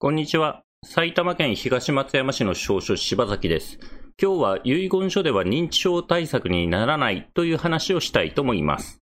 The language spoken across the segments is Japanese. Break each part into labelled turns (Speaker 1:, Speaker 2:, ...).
Speaker 1: こんにちは。埼玉県東松山市の少書柴崎です。今日は遺言書では認知症対策にならないという話をしたいと思います。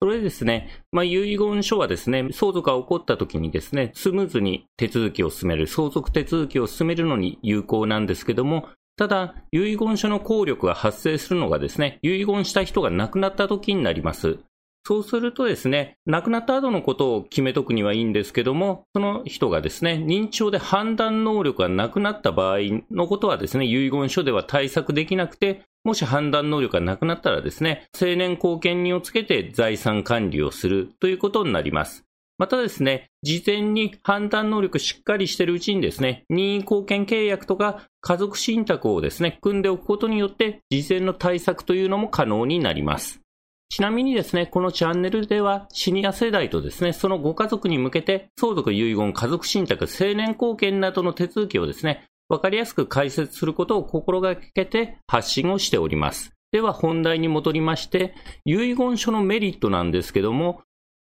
Speaker 1: それでですね、まあ、遺言書はですね、相続が起こった時にですね、スムーズに手続きを進める、相続手続きを進めるのに有効なんですけども、ただ、遺言書の効力が発生するのがですね、遺言した人が亡くなった時になります。そうするとですね、亡くなった後のことを決めとくにはいいんですけども、その人がですね、認知症で判断能力がなくなった場合のことはですね、遺言書では対策できなくて、もし判断能力がなくなったらですね、成年後見人をつけて財産管理をするということになります。またですね、事前に判断能力しっかりしているうちにですね、任意貢献契約とか家族信託をですね、組んでおくことによって、事前の対策というのも可能になります。ちなみにですね、このチャンネルではシニア世代とですね、そのご家族に向けて相続遺言、家族信託、成年後見などの手続きをですね、わかりやすく解説することを心がけて発信をしております。では本題に戻りまして、遺言書のメリットなんですけども、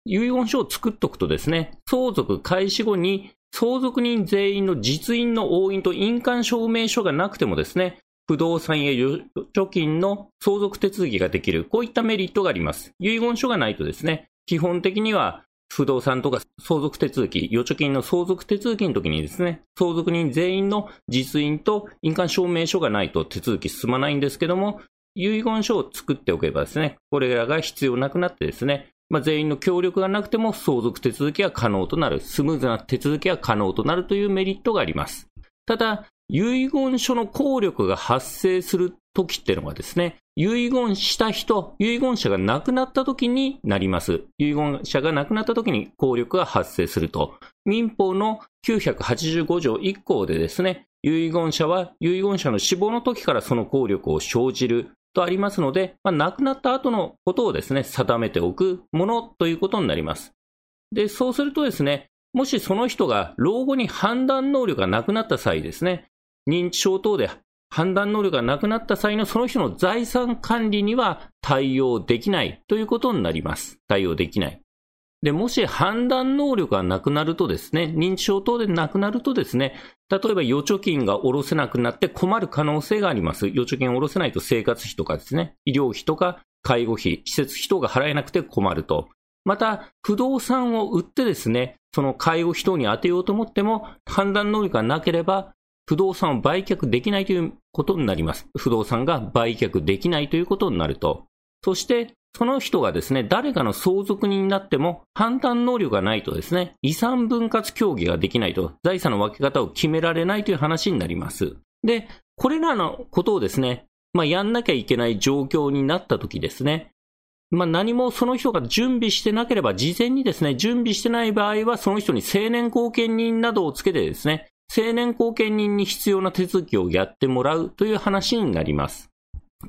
Speaker 1: 遺言書を作っとくとですね、相続開始後に相続人全員の実印の押印と印鑑証明書がなくてもですね、不動産や預貯金の相続手続きができる、こういったメリットがあります。遺言書がないとですね、基本的には不動産とか相続手続き、預貯金の相続手続きの時にですね、相続人全員の実印と印鑑証明書がないと手続き進まないんですけども、遺言書を作っておけばですね、これらが必要なくなってですね、まあ、全員の協力がなくても相続手続きは可能となる、スムーズな手続きは可能となるというメリットがあります。ただ、遺言書の効力が発生する時っていうのがですね、遺言した人、遺言者が亡くなった時になります。遺言者が亡くなった時に効力が発生すると。民法の985条1項でですね、遺言者は遺言者の死亡の時からその効力を生じるとありますので、まあ、亡くなった後のことをですね、定めておくものということになります。で、そうするとですね、もしその人が老後に判断能力がなくなった際ですね、認知症等で判断能力がなくなった際のその人の財産管理には対応できないということになります。対応できない。で、もし判断能力がなくなるとですね、認知症等でなくなるとですね、例えば預貯金が下ろせなくなって困る可能性があります。預貯金を下ろせないと生活費とかですね、医療費とか介護費、施設費等が払えなくて困ると。また、不動産を売ってですね、その介護費等に当てようと思っても、判断能力がなければ、不動産を売却できないということになります。不動産が売却できないということになると。そして、その人がですね、誰かの相続人になっても判断能力がないとですね、遺産分割協議ができないと、財産の分け方を決められないという話になります。で、これらのことをですね、まあ、やんなきゃいけない状況になった時ですね、まあ、何もその人が準備してなければ、事前にですね、準備してない場合は、その人に成年後見人などをつけてですね、成年後見人に必要な手続きをやってもらうという話になります。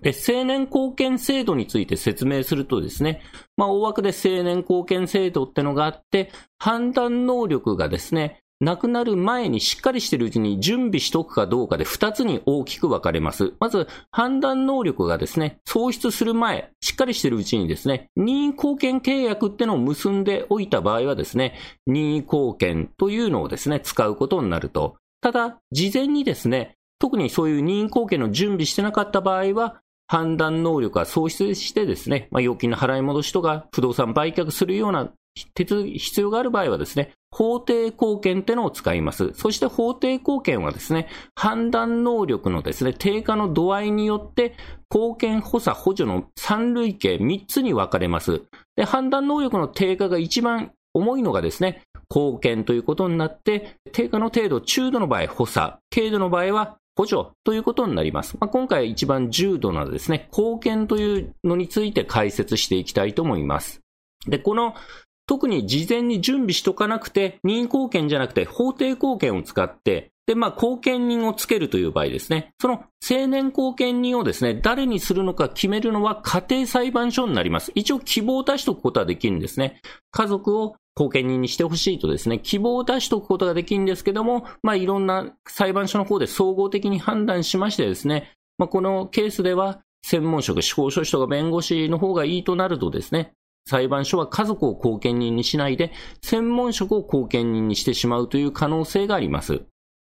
Speaker 1: で、成年後見制度について説明するとですね、まあ、大枠で成年後見制度ってのがあって、判断能力がですね、亡くなる前にしっかりしてるうちに準備しとくかどうかで2つに大きく分かれます。まず、判断能力がですね、喪失する前、しっかりしてるうちにですね、任意貢献契約ってのを結んでおいた場合はですね、任意貢献というのをですね、使うことになると。ただ、事前にですね、特にそういう任意貢献の準備してなかった場合は、判断能力が喪失してですね、まあ、預金の払い戻しとか不動産売却するような手続き、必要がある場合はですね、法定貢献ってのを使います。そして法定貢献はですね、判断能力のですね、低下の度合いによって、貢献補佐補助の三類型3つに分かれます。で、判断能力の低下が一番重いのがですね、貢献ということになって、低下の程度、中度の場合補佐、軽度の場合は補助ということになります。まあ、今回一番重度なですね、貢献というのについて解説していきたいと思います。で、この特に事前に準備しとかなくて、任意貢献じゃなくて法定貢献を使って、で、まあ、貢献人をつけるという場合ですね。その青年貢献人をですね、誰にするのか決めるのは家庭裁判所になります。一応希望を出しておくことはできるんですね。家族を後見人にしてほしいとですね、希望を出しておくことができるんですけども、まあ、いろんな裁判所の方で総合的に判断しましてですね、まあ、このケースでは、専門職、司法書士とか弁護士の方がいいとなるとですね、裁判所は家族を後見人にしないで、専門職を後見人にしてしまうという可能性があります。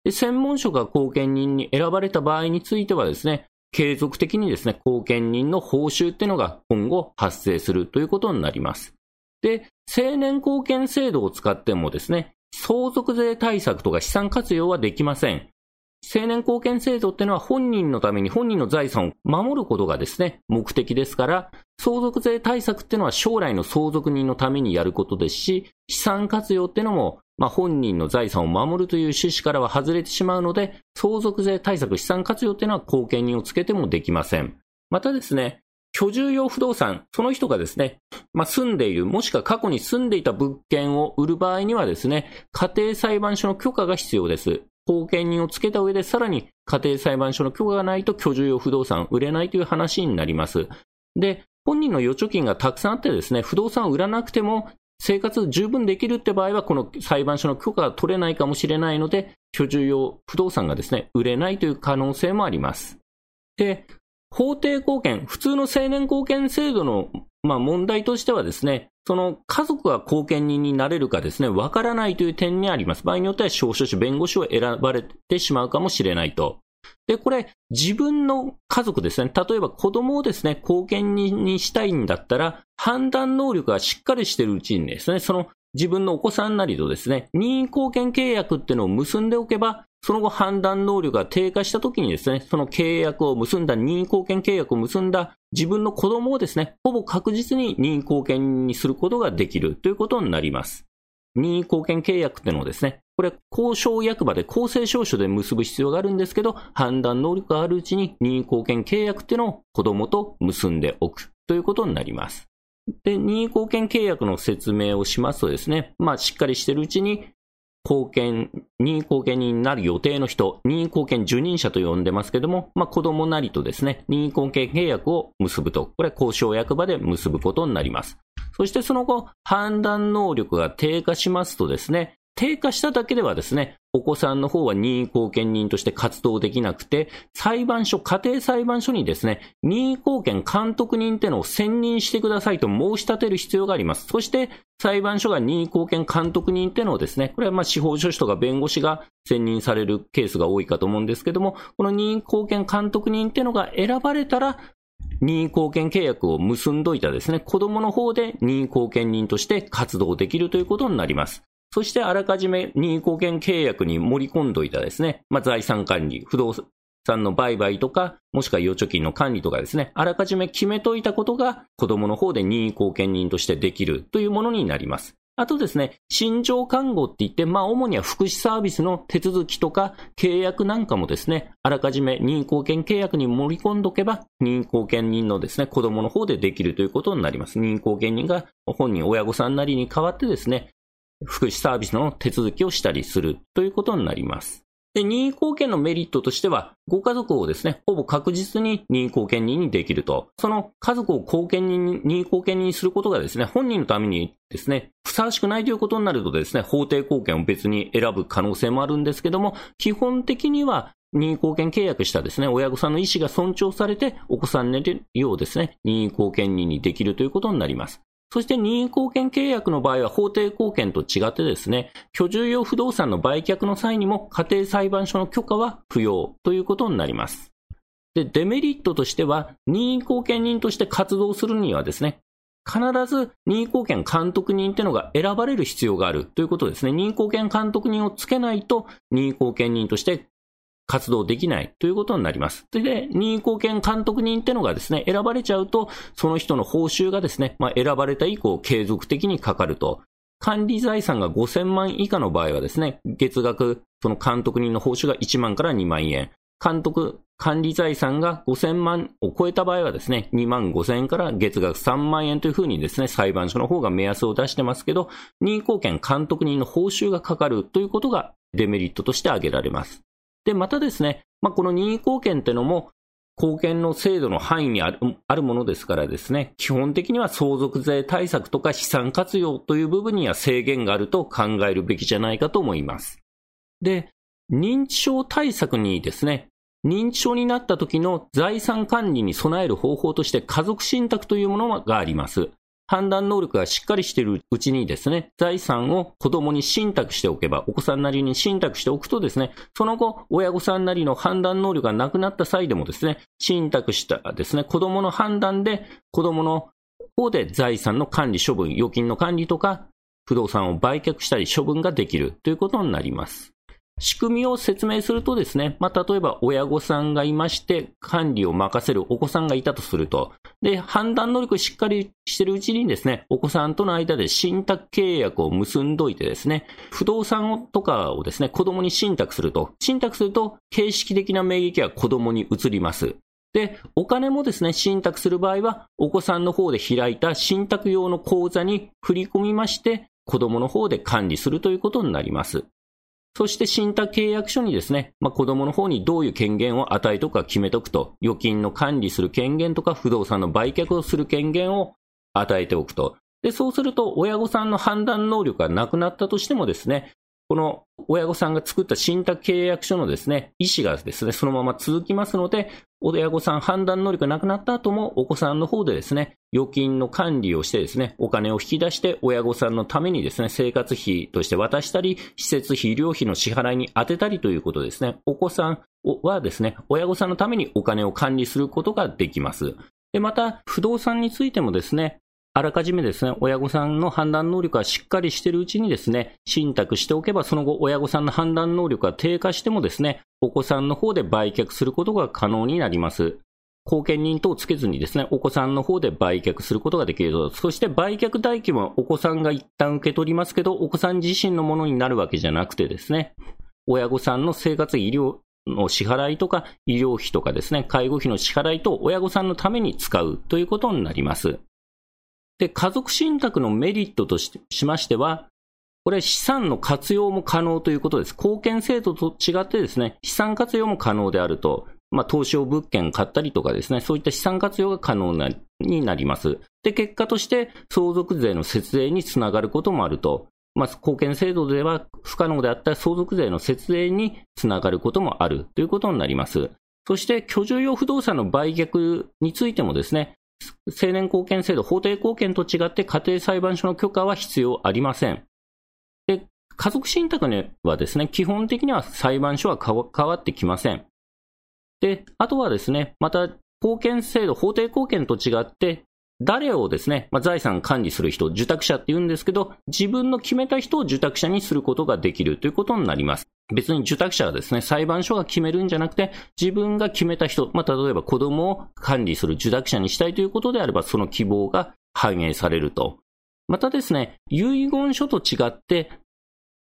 Speaker 1: で専門職が後見人に選ばれた場合についてはですね、継続的にですね、後見人の報酬っていうのが今後発生するということになります。で、青年後見制度を使ってもですね、相続税対策とか資産活用はできません。青年後見制度っていうのは本人のために本人の財産を守ることがですね、目的ですから、相続税対策っていうのは将来の相続人のためにやることですし、資産活用っていうのも、まあ、本人の財産を守るという趣旨からは外れてしまうので、相続税対策、資産活用っていうのは後見人をつけてもできません。またですね、居住用不動産、その人がですね、まあ、住んでいる、もしくは過去に住んでいた物件を売る場合にはですね、家庭裁判所の許可が必要です。後見人をつけた上で、さらに家庭裁判所の許可がないと居住用不動産売れないという話になります。で、本人の預貯金がたくさんあってですね、不動産を売らなくても生活十分できるって場合は、この裁判所の許可が取れないかもしれないので、居住用不動産がですね、売れないという可能性もあります。で、法定貢献、普通の青年貢献制度の、まあ、問題としてはですね、その家族が後見人になれるかですね、わからないという点にあります。場合によっては証書士、弁護士を選ばれてしまうかもしれないと。で、これ、自分の家族ですね、例えば子供をですね、後見人にしたいんだったら、判断能力がしっかりしているうちにですね、その自分のお子さんなりとですね、任意貢献契約っていうのを結んでおけば、その後判断能力が低下した時にですね、その契約を結んだ、任意貢献契約を結んだ自分の子供をですね、ほぼ確実に任意貢献にすることができるということになります。任意貢献契約っていうのをですね、これ、交渉役場で公正証書で結ぶ必要があるんですけど、判断能力があるうちに任意貢献契約っていうのを子供と結んでおくということになります。で、任意貢献契約の説明をしますとですね、まあ、しっかりしてるうちに、貢献、任意貢献になる予定の人、任意貢献受任者と呼んでますけども、まあ、子供なりとですね、任意貢献契約を結ぶと、これ交渉役場で結ぶことになります。そしてその後、判断能力が低下しますとですね、低下しただけではですね、お子さんの方は任意貢献人として活動できなくて、裁判所、家庭裁判所にですね、任意貢献監督人ってのを選任してくださいと申し立てる必要があります。そして、裁判所が任意貢献監督人ってのをですね、これはまあ司法書士とか弁護士が選任されるケースが多いかと思うんですけども、この任意貢献監督人ってのが選ばれたら、任意貢献契約を結んどいたですね、子供の方で任意貢献人として活動できるということになります。そしてあらかじめ任意貢献契約に盛り込んどいたですね、まあ、財産管理、不動産の売買とか、もしくは預貯金の管理とかですね、あらかじめ決めといたことが子供の方で任意貢献人としてできるというものになります。あとですね、心情看護って言って、まあ主には福祉サービスの手続きとか契約なんかもですね、あらかじめ任意貢献契約に盛り込んどけば、任意貢献人のですね、子供の方でできるということになります。任意貢献人が本人、親御さんなりに代わってですね、福祉サービスの手続きをしたりするということになります。で、任意貢献のメリットとしては、ご家族をですね、ほぼ確実に任意貢献人にできると。その家族を貢献人に、任意貢献人にすることがですね、本人のためにですね、ふさわしくないということになるとですね、法定貢献を別に選ぶ可能性もあるんですけども、基本的には任意貢献契約したですね、親御さんの意思が尊重されて、お子さん寝るようですね、任意貢献人にできるということになります。そして任意貢献契約の場合は法定貢献と違ってですね、居住用不動産の売却の際にも家庭裁判所の許可は不要ということになります。で、デメリットとしては、任意貢献人として活動するにはですね、必ず任意貢献監督人っていうのが選ばれる必要があるということですね。任意貢献監督人をつけないと任意貢献人として活動できないということになります。それで、任意貢献監督人ってのがですね、選ばれちゃうと、その人の報酬がですね、まあ、選ばれた以降継続的にかかると。管理財産が5000万以下の場合はですね、月額、その監督人の報酬が1万から2万円。監督、管理財産が5000万を超えた場合はですね、2万5000円から月額3万円というふうにですね、裁判所の方が目安を出してますけど、任意貢献監督人の報酬がかかるということがデメリットとして挙げられます。で、またですね、まあ、この任意貢献っていうのも、貢献の制度の範囲にあるあるものですからですね、基本的には相続税対策とか資産活用という部分には制限があると考えるべきじゃないかと思います。で、認知症対策にですね、認知症になった時の財産管理に備える方法として家族信託というものがあります。判断能力がしっかりしているうちにですね、財産を子供に信託しておけば、お子さんなりに信託しておくとですね、その後、親御さんなりの判断能力がなくなった際でもですね、信託したですね、子供の判断で、子供の方で財産の管理処分、預金の管理とか、不動産を売却したり処分ができるということになります。仕組みを説明するとですね、まあ、例えば親御さんがいまして、管理を任せるお子さんがいたとすると、で、判断能力をしっかりしてるうちにですね、お子さんとの間で信託契約を結んどいてですね、不動産とかをですね、子供に信託すると、信託すると、形式的な名義は子供に移ります。で、お金もですね、信託する場合は、お子さんの方で開いた信託用の口座に振り込みまして、子供の方で管理するということになります。そして信託契約書にですね、まあ、子供の方にどういう権限を与えとか決めとくと、預金の管理する権限とか不動産の売却をする権限を与えておくと。で、そうすると親御さんの判断能力がなくなったとしてもですね、この親御さんが作った信託契約書のですね、意思がですね、そのまま続きますので、親御さん判断能力がなくなった後も、お子さんの方でですね、預金の管理をしてですね、お金を引き出して親御さんのためにですね、生活費として渡したり、施設費、医療費の支払いに充てたりということですね、お子さんはですね、親御さんのためにお金を管理することができます。で、また、不動産についてもですね、あらかじめですね、親御さんの判断能力がしっかりしているうちにですね、信託しておけば、その後、親御さんの判断能力が低下してもですね、お子さんの方で売却することが可能になります。後見人等をつけずにですね、お子さんの方で売却することができると。そして売却代金はお子さんが一旦受け取りますけど、お子さん自身のものになるわけじゃなくてですね、親御さんの生活医療の支払いとか、医療費とかですね、介護費の支払いと親御さんのために使うということになります。で、家族信託のメリットとしましては、これ資産の活用も可能ということです。貢献制度と違ってですね、資産活用も可能であると。まあ、投資用物件買ったりとかですね、そういった資産活用が可能なになります。で、結果として相続税の節税につながることもあると。まあ、貢献制度では不可能であった相続税の節税につながることもあるということになります。そして、居住用不動産の売却についてもですね、成年後見制度、法定後見と違って家庭裁判所の許可は必要ありません。で、家族信託にはですね、基本的には裁判所は変わってきません。で、あとはですね、また、後見制度、法定後見と違って、誰をですね、まあ、財産管理する人、受託者って言うんですけど、自分の決めた人を受託者にすることができるということになります。別に受託者はですね、裁判所が決めるんじゃなくて、自分が決めた人、まあ、例えば子供を管理する受託者にしたいということであれば、その希望が反映されると。またですね、遺言書と違って、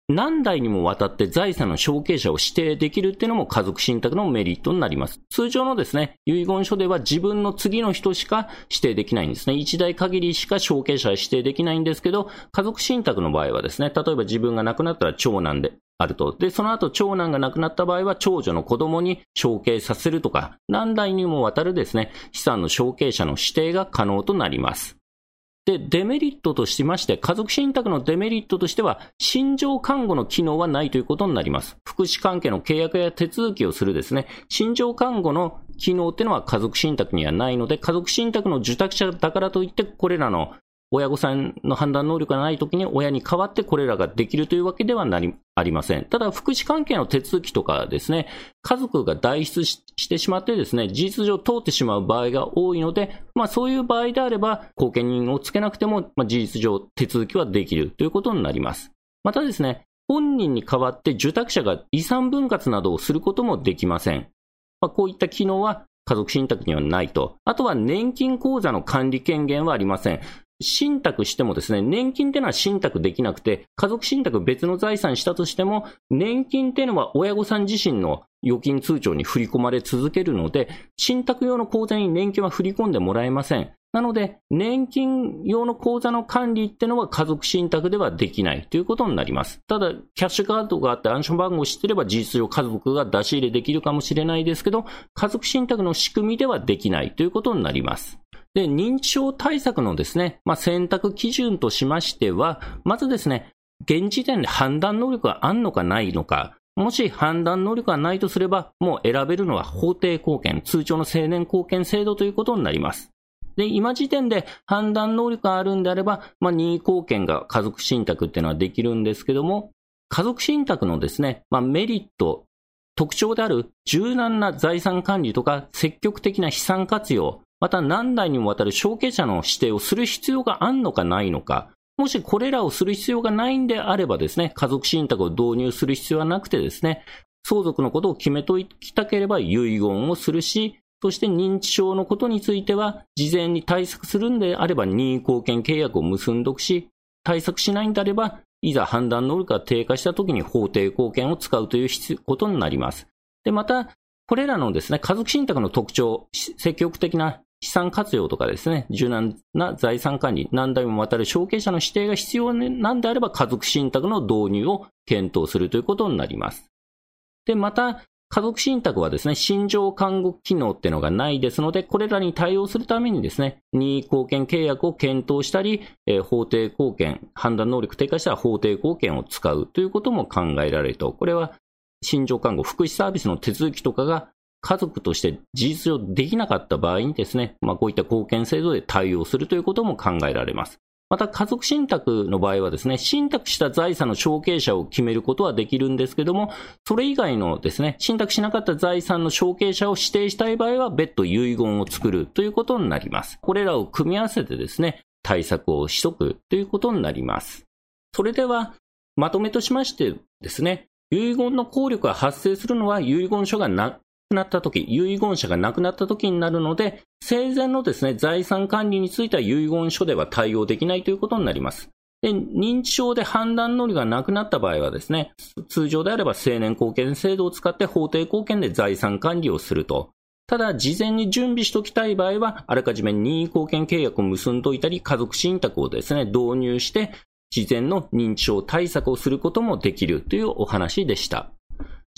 Speaker 1: 何代にもわたって財産の承継者を指定できるっていうのも家族信託のメリットになります。通常のですね、遺言書では自分の次の人しか指定できないんですね。一代限りしか承継者は指定できないんですけど、家族信託の場合はですね、例えば自分が亡くなったら長男であると。で、その後長男が亡くなった場合は長女の子供に承継させるとか、何代にもわたるですね、資産の承継者の指定が可能となります。で、デメリットとしまして、家族信託のデメリットとしては、心情看護の機能はないということになります。福祉関係の契約や手続きをするですね、心情看護の機能っていうのは家族信託にはないので、家族信託の受託者だからといって、これらの親御さんの判断能力がないときに親に代わってこれらができるというわけではなりありません。ただ、福祉関係の手続きとかですね、家族が代筆してしまってですね、事実上通ってしまう場合が多いので、まあそういう場合であれば、後見人をつけなくても、まあ、事実上手続きはできるということになります。またですね、本人に代わって受託者が遺産分割などをすることもできません。まあ、こういった機能は家族信託にはないと。あとは年金口座の管理権限はありません。信託してもですね、年金っていうのは信託できなくて、家族信託別の財産したとしても、年金っていうのは親御さん自身の預金通帳に振り込まれ続けるので、信託用の口座に年金は振り込んでもらえません。なので、年金用の口座の管理ってのは家族信託ではできないということになります。ただ、キャッシュカードがあって暗証番号を知ってれば事実上家族が出し入れできるかもしれないですけど、家族信託の仕組みではできないということになります。で、認知症対策のですね、まあ、選択基準としましては、まずですね、現時点で判断能力があるのかないのか、もし判断能力がないとすれば、もう選べるのは法定貢献、通帳の成年貢献制度ということになります。で、今時点で判断能力があるんであれば、まあ、任意貢献が家族信託っていうのはできるんですけども、家族信託のですね、まあ、メリット、特徴である柔軟な財産管理とか積極的な資産活用、また何代にもわたる承継者の指定をする必要があるのかないのか、もしこれらをする必要がないんであればですね、家族信託を導入する必要はなくてですね、相続のことを決めときたければ遺言をするし、そして認知症のことについては、事前に対策するんであれば任意貢献契約を結んどくし、対策しないんであれば、いざ判断能力が低下したときに法定貢献を使うということになります。で、また、これらのですね、家族信託の特徴、積極的な資産活用とかですね、柔軟な財産管理、何代もわたる承継者の指定が必要なんであれば、家族信託の導入を検討するということになります。で、また、家族信託はですね、心情看護機能っていうのがないですので、これらに対応するためにですね、任意貢献契約を検討したり、えー、法定貢献、判断能力低下したら法定貢献を使うということも考えられると。これは、心情看護、福祉サービスの手続きとかが家族として事実上できなかった場合にですね、まあ、こういった貢献制度で対応するということも考えられます。また家族信託の場合はですね、信託した財産の承継者を決めることはできるんですけども、それ以外のですね、信託しなかった財産の承継者を指定したい場合は別途遺言を作るということになります。これらを組み合わせてですね、対策をしとくということになります。それでは、まとめとしましてですね、遺言の効力が発生するのは遺言書がななった時、遺言者が亡くなった時になるので、生前のですね、財産管理については遺言書では対応できないということになります。で、認知症で判断能力がなくなった場合はですね、通常であれば青年貢献制度を使って法定貢献で財産管理をすると。ただ、事前に準備しておきたい場合は、あらかじめ任意貢献契約を結んでおいたり、家族信託をですね、導入して、事前の認知症対策をすることもできるというお話でした。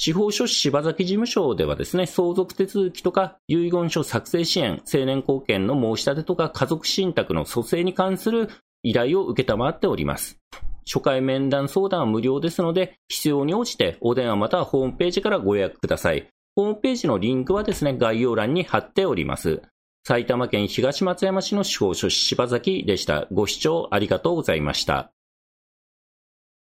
Speaker 1: 司法書士柴崎事務所ではですね、相続手続きとか遺言書作成支援、青年貢献の申し立てとか家族信託の蘇生に関する依頼を受けたまっております。初回面談相談は無料ですので、必要に応じてお電話またはホームページからご予約ください。ホームページのリンクはですね、概要欄に貼っております。埼玉県東松山市の司法書士柴崎でした。ご視聴ありがとうございました。